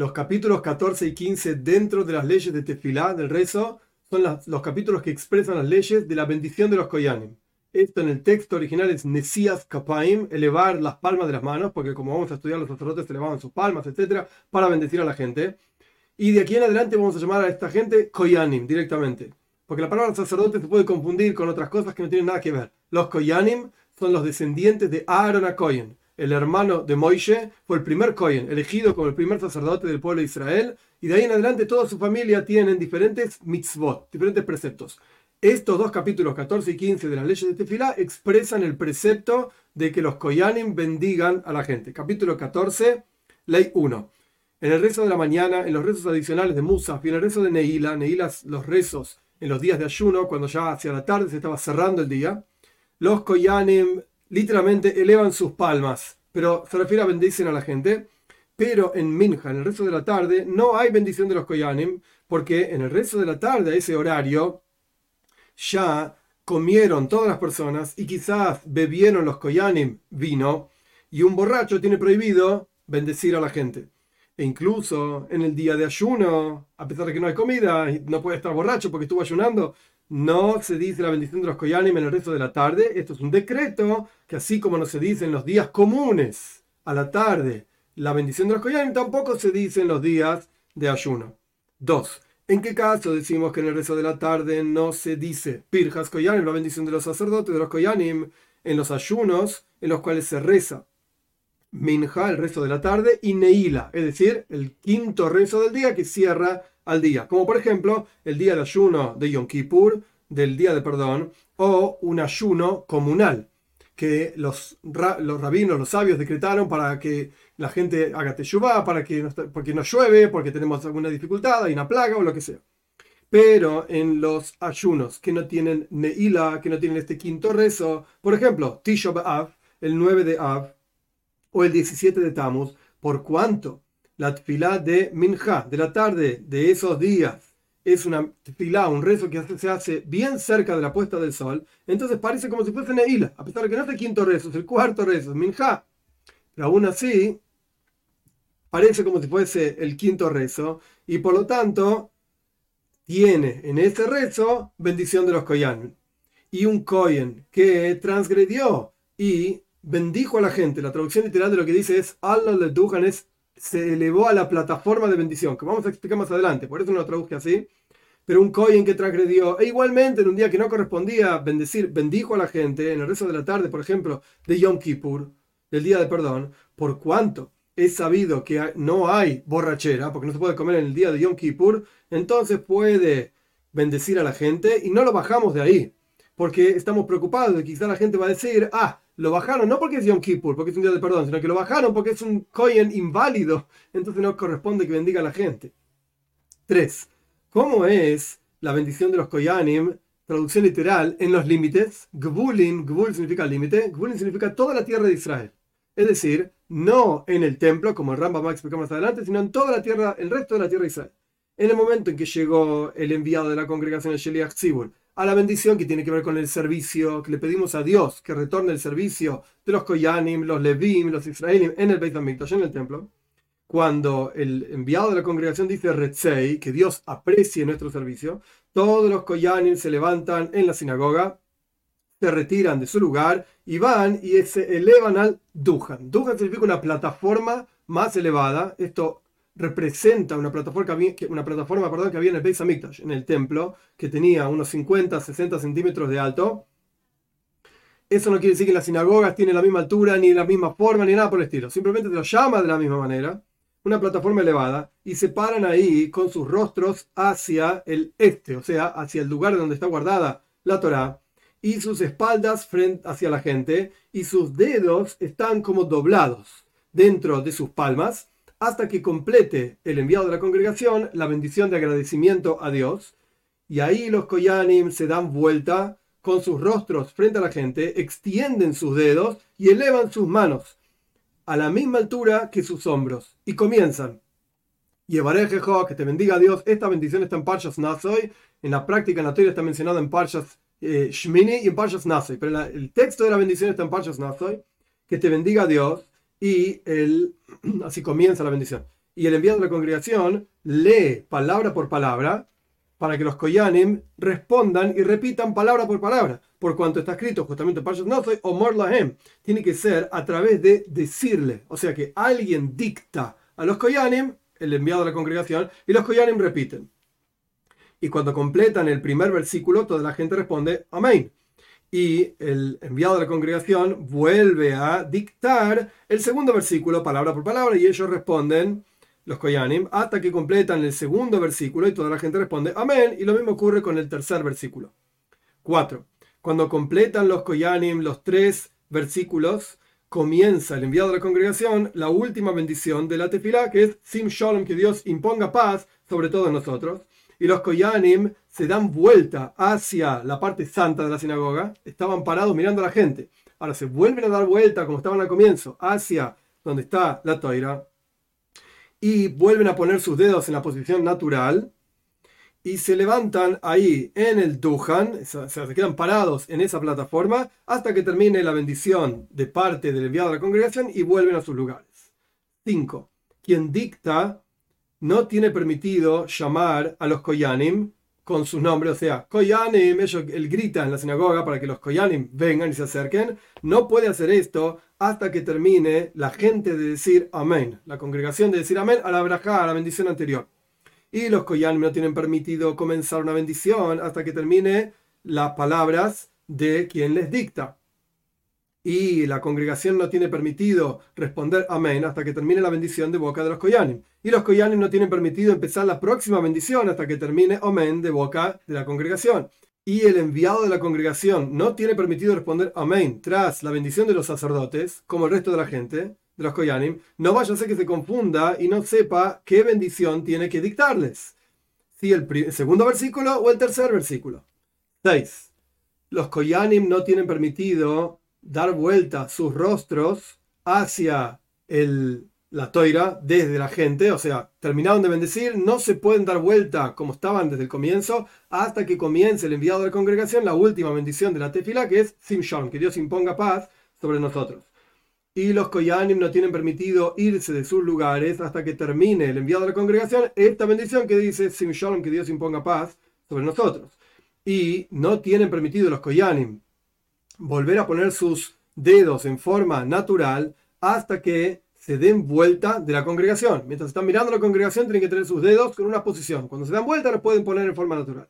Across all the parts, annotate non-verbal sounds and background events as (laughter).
los capítulos 14 y 15 dentro de las leyes de Tefilá, del rezo, son los capítulos que expresan las leyes de la bendición de los Koyanim. Esto en el texto original es Nesias Kapaim, elevar las palmas de las manos, porque como vamos a estudiar, los sacerdotes elevaban sus palmas, etcétera, para bendecir a la gente. Y de aquí en adelante vamos a llamar a esta gente Koyanim directamente. Porque la palabra sacerdote se puede confundir con otras cosas que no tienen nada que ver. Los Koyanim son los descendientes de Aaron a Koyen. El hermano de Moishe fue el primer Koyen, elegido como el primer sacerdote del pueblo de Israel. Y de ahí en adelante toda su familia tienen diferentes mitzvot, diferentes preceptos. Estos dos capítulos 14 y 15 de las leyes de Tefilá expresan el precepto de que los Koyanim bendigan a la gente. Capítulo 14, ley 1. En el rezo de la mañana, en los rezos adicionales de Musaf y en el rezo de Neila, Neila los rezos en los días de ayuno, cuando ya hacia la tarde se estaba cerrando el día, los Koyanim literalmente elevan sus palmas, pero se refiere a bendicen a la gente. Pero en Minja, en el rezo de la tarde, no hay bendición de los Koyanim, porque en el rezo de la tarde, a ese horario, ya comieron todas las personas y quizás bebieron los Koyanim vino, y un borracho tiene prohibido bendecir a la gente. E incluso en el día de ayuno, a pesar de que no hay comida, no puede estar borracho porque estuvo ayunando, no se dice la bendición de los Koyanim en el resto de la tarde. Esto es un decreto que así como no se dice en los días comunes a la tarde, la bendición de los Koyanim tampoco se dice en los días de ayuno. 2. ¿En qué caso decimos que en el rezo de la tarde no se dice Pirjas Koyanim, la bendición de los sacerdotes de los Koyanim, en los ayunos en los cuales se reza Minja, el rezo de la tarde, y Neila, es decir, el quinto rezo del día que cierra al día, como por ejemplo el día de ayuno de Yom Kippur, del día de perdón, o un ayuno comunal que los, los rabinos, los sabios decretaron para que la gente haga teshuvah, para que porque no llueve, porque tenemos alguna dificultad, hay una plaga o lo que sea. Pero en los ayunos que no tienen Neila, que no tienen este quinto rezo, por ejemplo, Tisha B'Av, el 9 de Av, o el 17 de Tammuz, por cuanto la tefilá de Minja, de la tarde de esos días, es una tefilá, un rezo que se hace bien cerca de la puesta del sol, entonces parece como si fuese Neila, a pesar de que no es el quinto rezo, es el cuarto rezo, es Minja. Pero aún así, parece como si fuese el quinto rezo, y por lo tanto, tiene en ese rezo bendición de los Koyan. Y un Koyen que transgredió y bendijo a la gente. La traducción literal de lo que dice es Allah le dujan es se elevó a la plataforma de bendición, que vamos a explicar más adelante, por eso no lo traduje así. Pero un Kohen que transgredió, e igualmente en un día que no correspondía bendecir, bendijo a la gente en el resto de la tarde, por ejemplo, de Yom Kippur, del día de perdón, por cuanto es sabido que no hay borrachera, porque no se puede comer en el día de Yom Kippur, entonces puede bendecir a la gente y no lo bajamos de ahí, porque estamos preocupados de que quizá la gente va a decir, ah, lo bajaron no porque es Yom Kippur, porque es un día de perdón, sino que lo bajaron porque es un Kohen inválido, entonces no corresponde que bendiga a la gente. 3. ¿Cómo es la bendición de los Koyanim? Traducción literal, en los límites. Gbulin, Gbul significa límite, Gbulin significa toda la tierra de Israel. Es decir, no en el templo, como el Rambam va a explicar más adelante, sino en toda la tierra, el resto de la tierra de Israel. En el momento en que llegó el enviado de la congregación de Sheliach Tzibur a la bendición que tiene que ver con el servicio, que le pedimos a Dios que retorne el servicio de los Koyanim, los Levim, los Israelim en el Beit HaMikdash, en el templo, cuando el enviado de la congregación dice Retzei, que Dios aprecie nuestro servicio, todos los Koyanim se levantan en la sinagoga, se retiran de su lugar y van y se elevan al Dujan. Dujan significa una plataforma más elevada. Esto representa una plataforma, que una plataforma perdón, que había en el Beis Hamikdash, en el templo, que tenía unos 50, 60 centímetros de alto. Eso no quiere decir que las sinagogas tiene la misma altura, ni la misma forma, ni nada por el estilo. Simplemente se lo llama de la misma manera. Una plataforma elevada. Y se paran ahí con sus rostros hacia el este, o sea, hacia el lugar donde está guardada la Torá. Y sus espaldas frente hacia la gente. Y sus dedos están como doblados dentro de sus palmas hasta que complete el enviado de la congregación la bendición de agradecimiento a Dios. Y ahí los Koyanim se dan vuelta con sus rostros frente a la gente, extienden sus dedos y elevan sus manos a la misma altura que sus hombros y comienzan. Yevarejejo, que te bendiga Dios. Esta bendición está en Parshas Nasoy. En la práctica, en la teoría está mencionada en Parshas eh, Shmini y en Parshas Nasoy. Pero el texto de la bendición está en Parshas Nasoy. Que te bendiga Dios. Y el, (clears throat) así comienza la bendición. y el enviado de la congregación lee palabra por palabra para que los Koyanim respondan y repitan palabra por palabra, por cuanto está escrito justamente para no soy Omar Lahem. Tiene que ser a través de decirle, o sea que alguien dicta a los Koyanim, el enviado de la congregación, y los Koyanim repiten. Y cuando completan el primer versículo, toda la gente responde Amén. Y el enviado de la congregación vuelve a dictar el segundo versículo, palabra por palabra, y ellos responden los Koyanim, hasta que completan el segundo versículo y toda la gente responde Amén. Y lo mismo ocurre con el tercer versículo. 4. Cuando completan los Koyanim los tres versículos, comienza el enviado de la congregación la última bendición de la tefilá, que es Sim Shalom, que Dios imponga paz sobre todos nosotros. Y los Koyanim se dan vuelta hacia la parte santa de la sinagoga, estaban parados mirando a la gente. Ahora se vuelven a dar vuelta, como estaban al comienzo, hacia donde está la toira, y vuelven a poner sus dedos en la posición natural y se levantan ahí en el Duhan, se quedan parados en esa plataforma hasta que termine la bendición de parte del enviado de la congregación y vuelven a sus lugares. 5. Quien dicta no tiene permitido llamar a los Koyanim con sus nombres, o sea, Koyanim, ellos, él grita en la sinagoga para que los Koyanim vengan y se acerquen, no puede hacer esto hasta que termine la gente de decir amén, la congregación de decir amén a la braja, a la bendición anterior. Y los Koyanim no tienen permitido comenzar una bendición hasta que termine las palabras de quien les dicta y la congregación no tiene permitido responder amén hasta que termine la bendición de boca de los Koyanim. Y los Koyanim no tienen permitido empezar la próxima bendición hasta que termine amén de boca de la congregación. Y el enviado de la congregación no tiene permitido responder amén tras la bendición de los sacerdotes, como el resto de la gente, de los Koyanim. No vaya a ser que se confunda y no sepa qué bendición tiene que dictarles. Si el, segundo versículo o el tercer versículo. 6. Los Koyanim no tienen permitido dar vuelta sus rostros hacia el, la toira desde la gente, o sea, terminaron de bendecir, no se pueden dar vuelta como estaban desde el comienzo hasta que comience el enviado de la congregación, la última bendición de la tefila, que es Simshon, que Dios imponga paz sobre nosotros. Y los Koyanim no tienen permitido irse de sus lugares hasta que termine el enviado de la congregación esta bendición que dice Simshon, que Dios imponga paz sobre nosotros. Y no tienen permitido los Koyanim volver a poner sus dedos en forma natural hasta que se den vuelta de la congregación. Mientras están mirando la congregación, tienen que tener sus dedos con una posición. Cuando se dan vuelta, los pueden poner en forma natural.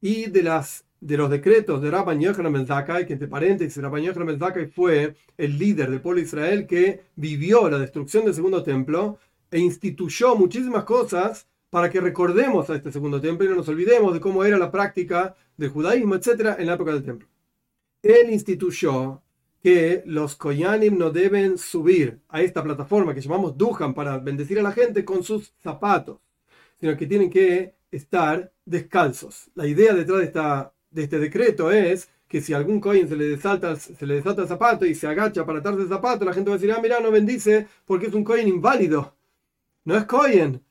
Y de, las, de los decretos de Rabban Yochanan que entre paréntesis, Rabban Yochanan Ben fue el líder del pueblo Israel que vivió la destrucción del segundo templo e instituyó muchísimas cosas para que recordemos a este segundo templo y no nos olvidemos de cómo era la práctica del judaísmo, etc., en la época del templo él instituyó que los Koyanim no deben subir a esta plataforma que llamamos Duhan para bendecir a la gente con sus zapatos, sino que tienen que estar descalzos. La idea detrás de, este decreto es que si algún Kohen se le, desalta, se le desata el zapato y se agacha para atarse el zapato, la gente va a decir, ah, mira, no bendice porque es un Kohen inválido. No es Kohen.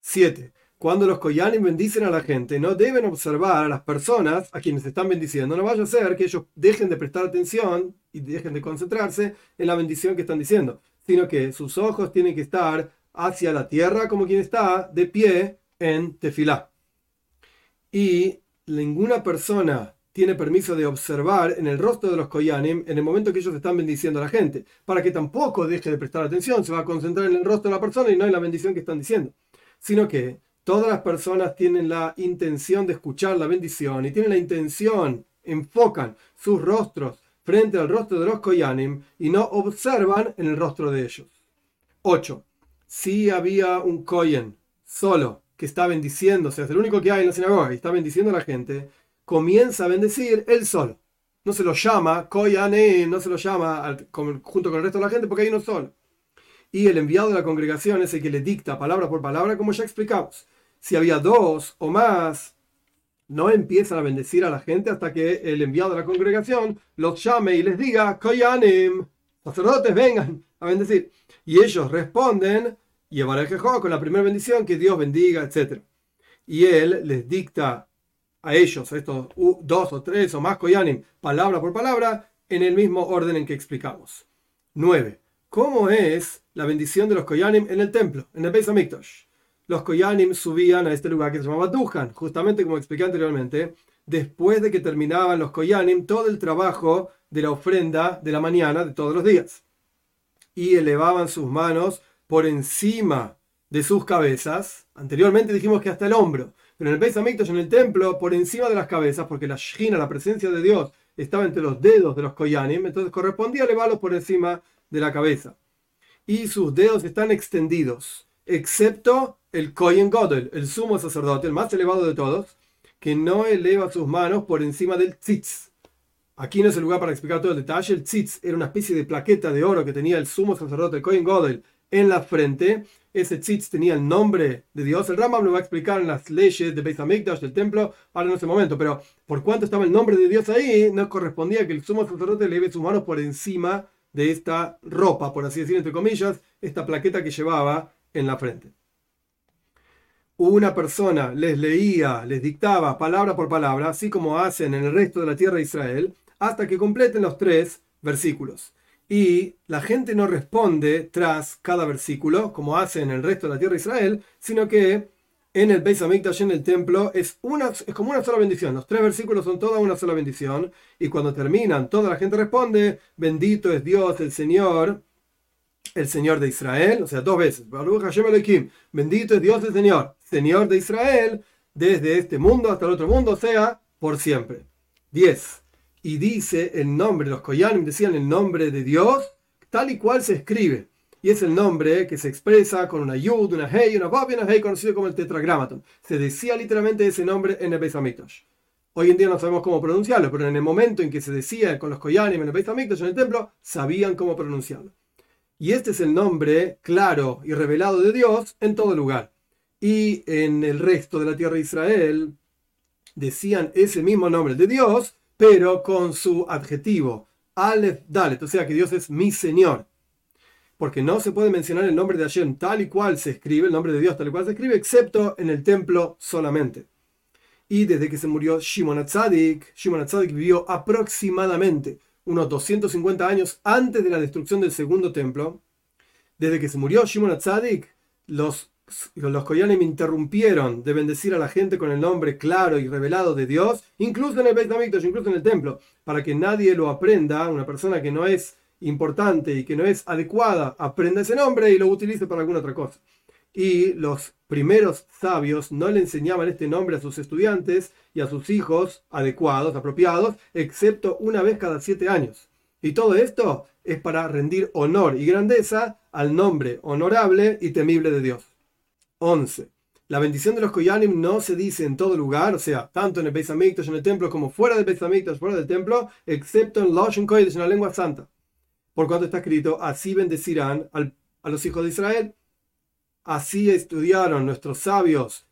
7 cuando los Koyanim bendicen a la gente, no deben observar a las personas a quienes están bendiciendo. No vaya a ser que ellos dejen de prestar atención y dejen de concentrarse en la bendición que están diciendo, sino que sus ojos tienen que estar hacia la tierra como quien está de pie en tefilá. Y ninguna persona tiene permiso de observar en el rostro de los Koyanim en el momento que ellos están bendiciendo a la gente, para que tampoco deje de prestar atención, se va a concentrar en el rostro de la persona y no en la bendición que están diciendo, sino que todas las personas tienen la intención de escuchar la bendición y tienen la intención, enfocan sus rostros frente al rostro de los Koyanim y no observan en el rostro de ellos. 8. Si había un Koyen solo que está bendiciendo, o sea, es el único que hay en la sinagoga y está bendiciendo a la gente, comienza a bendecir él solo. No se lo llama Koyanim, no se lo llama junto con el resto de la gente porque hay uno solo. Y el enviado de la congregación es el que le dicta palabra por palabra, como ya explicamos si había dos o más, no empiezan a bendecir a la gente hasta que el enviado de la congregación los llame y les diga, Koyanim, sacerdotes, vengan a bendecir. Y ellos responden, y juego con la primera bendición, que Dios bendiga, etc. Y él les dicta a ellos, a estos dos o tres o más Koyanim, palabra por palabra, en el mismo orden en que explicamos. 9. ¿Cómo es la bendición de los Koyanim en el templo, en el Beis Hamikdash. Los Koyanim subían a este lugar que se llamaba Duhan, justamente como expliqué anteriormente, después de que terminaban los Koyanim todo el trabajo de la ofrenda de la mañana de todos los días. Y elevaban sus manos por encima de sus cabezas. Anteriormente dijimos que hasta el hombro, pero en el Beis en el templo, por encima de las cabezas, porque la Shina, la presencia de Dios, estaba entre los dedos de los Koyanim, entonces correspondía elevarlos por encima de la cabeza. Y sus dedos están extendidos, excepto el Kohen Godel, el sumo sacerdote, el más elevado de todos, que no eleva sus manos por encima del tzitz. Aquí no es el lugar para explicar todo el detalle. El tzitz era una especie de plaqueta de oro que tenía el sumo sacerdote, el Kohen Godel, en la frente. Ese tzitz tenía el nombre de Dios. El Rambam lo va a explicar en las leyes de Beis Hamikdash, del templo, ahora en ese momento. Pero por cuanto estaba el nombre de Dios ahí, no correspondía que el sumo sacerdote eleve sus manos por encima de esta ropa, por así decir, entre comillas, esta plaqueta que llevaba en la frente una persona les leía, les dictaba palabra por palabra, así como hacen en el resto de la tierra de Israel, hasta que completen los tres versículos. Y la gente no responde tras cada versículo, como hacen en el resto de la tierra de Israel, sino que en el Beis Hamikdash, en el templo, es, una, es como una sola bendición. Los tres versículos son toda una sola bendición. Y cuando terminan, toda la gente responde, bendito es Dios, el Señor, el Señor de Israel, o sea, dos veces. Baruch Hashem bendito es Dios el Señor, Señor de Israel, desde este mundo hasta el otro mundo, o sea, por siempre. 10. Y dice el nombre, los Koyanim decían el nombre de Dios, tal y cual se escribe. Y es el nombre que se expresa con una yud, una hey, una vav y una hey, conocido como el tetragramaton. Se decía literalmente ese nombre en el Beis Hamikdash. Hoy en día no sabemos cómo pronunciarlo, pero en el momento en que se decía con los Koyanim en el Beis Hamikdash, en el templo, sabían cómo pronunciarlo. Y este es el nombre claro y revelado de Dios en todo lugar. Y en el resto de la tierra de Israel decían ese mismo nombre de Dios, pero con su adjetivo, Aleph Dalet, o sea que Dios es mi Señor. Porque no se puede mencionar el nombre de Hashem tal y cual se escribe, el nombre de Dios tal y cual se escribe, excepto en el templo solamente. Y desde que se murió Shimon Atzadik, Shimon Atzadik vivió aproximadamente unos 250 años antes de la destrucción del segundo templo, desde que se murió Shimon Atzadik, los, los Koyanim interrumpieron de bendecir a la gente con el nombre claro y revelado de Dios, incluso en el Beit HaMikdash, incluso en el templo, para que nadie lo aprenda, una persona que no es importante y que no es adecuada, aprenda ese nombre y lo utilice para alguna otra cosa. Y los primeros sabios no le enseñaban este nombre a sus estudiantes y a sus hijos adecuados, apropiados, excepto una vez cada siete años. Y todo esto es para rendir honor y grandeza al nombre honorable y temible de Dios. 11. La bendición de los Koyanim no se dice en todo lugar, o sea, tanto en el Beis Hamikdash, en el templo, como fuera del Beis fuera del templo, excepto en Lashon Kodesh, en la lengua santa. Por cuanto está escrito, así bendecirán a los hijos de Israel. Así estudiaron nuestros sabios.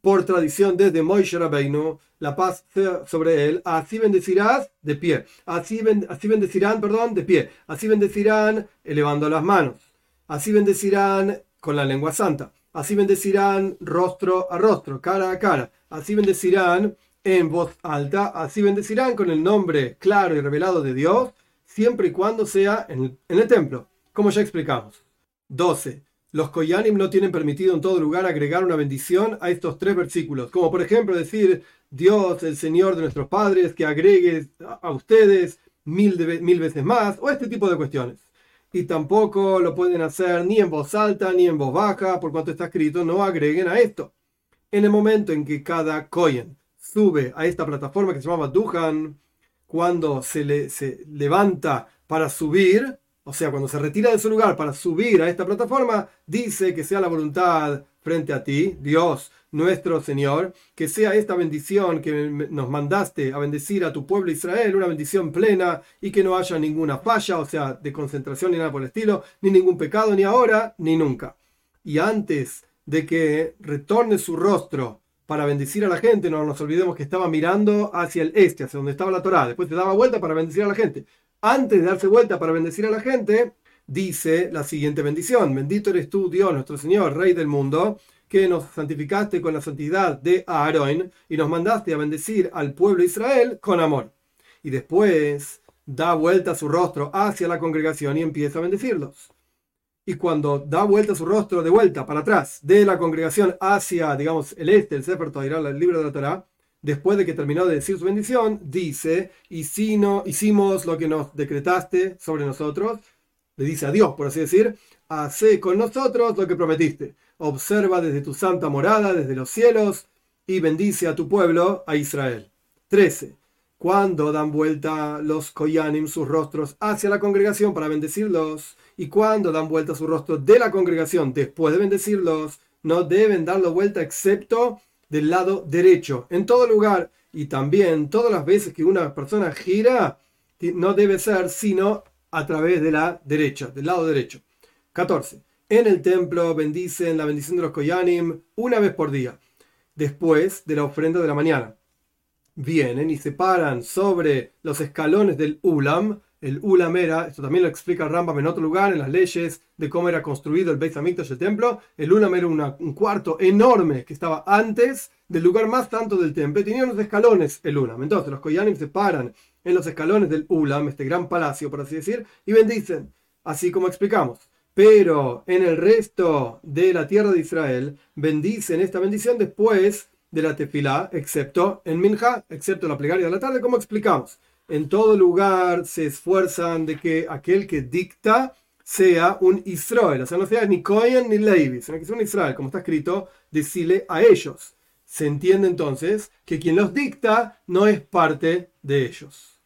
Por tradición desde Moishe Rabbeinu, la paz sobre él, así bendecirás de pie, así, bendecirán, perdón, de pie, así bendecirán elevando las manos, así bendecirán con la lengua santa, así bendecirán rostro a rostro, cara a cara, así bendecirán en voz alta, así bendecirán con el nombre claro y revelado de Dios, siempre y cuando sea en el, templo, como ya explicamos. 12. Los Koyanim no tienen permitido en todo lugar agregar una bendición a estos tres versículos, como por ejemplo decir Dios, el Señor de nuestros padres, que agregue a ustedes mil, mil veces más, o este tipo de cuestiones. Y tampoco lo pueden hacer ni en voz alta ni en voz baja, por cuanto está escrito, no agreguen a esto. En el momento en que cada Koyen sube a esta plataforma que se llama Duhan, cuando se, le, se levanta para subir, o sea, cuando se retira de su lugar para subir a esta plataforma, dice que sea la voluntad frente a ti, Dios, nuestro Señor, que sea esta bendición que nos mandaste a bendecir a tu pueblo Israel, una bendición plena y que no haya ninguna falla, o sea, de concentración ni nada por el estilo, ni ningún pecado, ni ahora, ni nunca. Y antes de que retorne su rostro para bendecir a la gente, no nos olvidemos que estaba mirando hacia el este, hacia donde estaba la Torá, después se daba vuelta para bendecir a la gente antes de darse vuelta para bendecir a la gente, dice la siguiente bendición. Bendito eres tú, Dios, nuestro Señor, Rey del mundo, que nos santificaste con la santidad de Aarón y nos mandaste a bendecir al pueblo de Israel con amor. Y después da vuelta su rostro hacia la congregación y empieza a bendecirlos. y cuando da vuelta su rostro de vuelta para atrás de la congregación hacia, digamos, el este, el Sefer Torah, el libro de la Torah, después de que terminó de decir su bendición, dice, y si no hicimos lo que nos decretaste sobre nosotros, le dice a Dios, por así decir, hace con nosotros lo que prometiste. Observa desde tu santa morada, desde los cielos, y bendice a tu pueblo, a Israel. 13. Cuando dan vuelta los Koyanim sus rostros hacia la congregación para bendecirlos, y cuando dan vuelta su rostro de la congregación después de bendecirlos, no deben darlo vuelta excepto del lado derecho, en todo lugar. Y también todas las veces que una persona gira, no debe ser sino a través de la derecha, del lado derecho. 14. En el templo bendicen la bendición de los Koyanim una vez por día, después de la ofrenda de la mañana. Vienen y se paran sobre los escalones del Ulam, el Ulam era, esto también lo explica Rambam en otro lugar, en las leyes de cómo era construido el Beit HaMikdash, el templo. El Ulam era un cuarto enorme que estaba antes del lugar más tanto del templo. Tenía unos escalones el Ulam. Entonces los Koyanim se paran en los escalones del Ulam, este gran palacio, por así decir, y bendicen, así como explicamos. Pero en el resto de la tierra de Israel, bendicen esta bendición después de la tefilá, excepto en Minja, excepto la plegaria de la tarde, como explicamos en todo lugar se esfuerzan de que aquel que dicta sea un Israel, o sea, no sea ni Cohen ni Levi, sino que sea un Israel, como está escrito, decirle a ellos. Se entiende entonces que quien los dicta no es parte de ellos.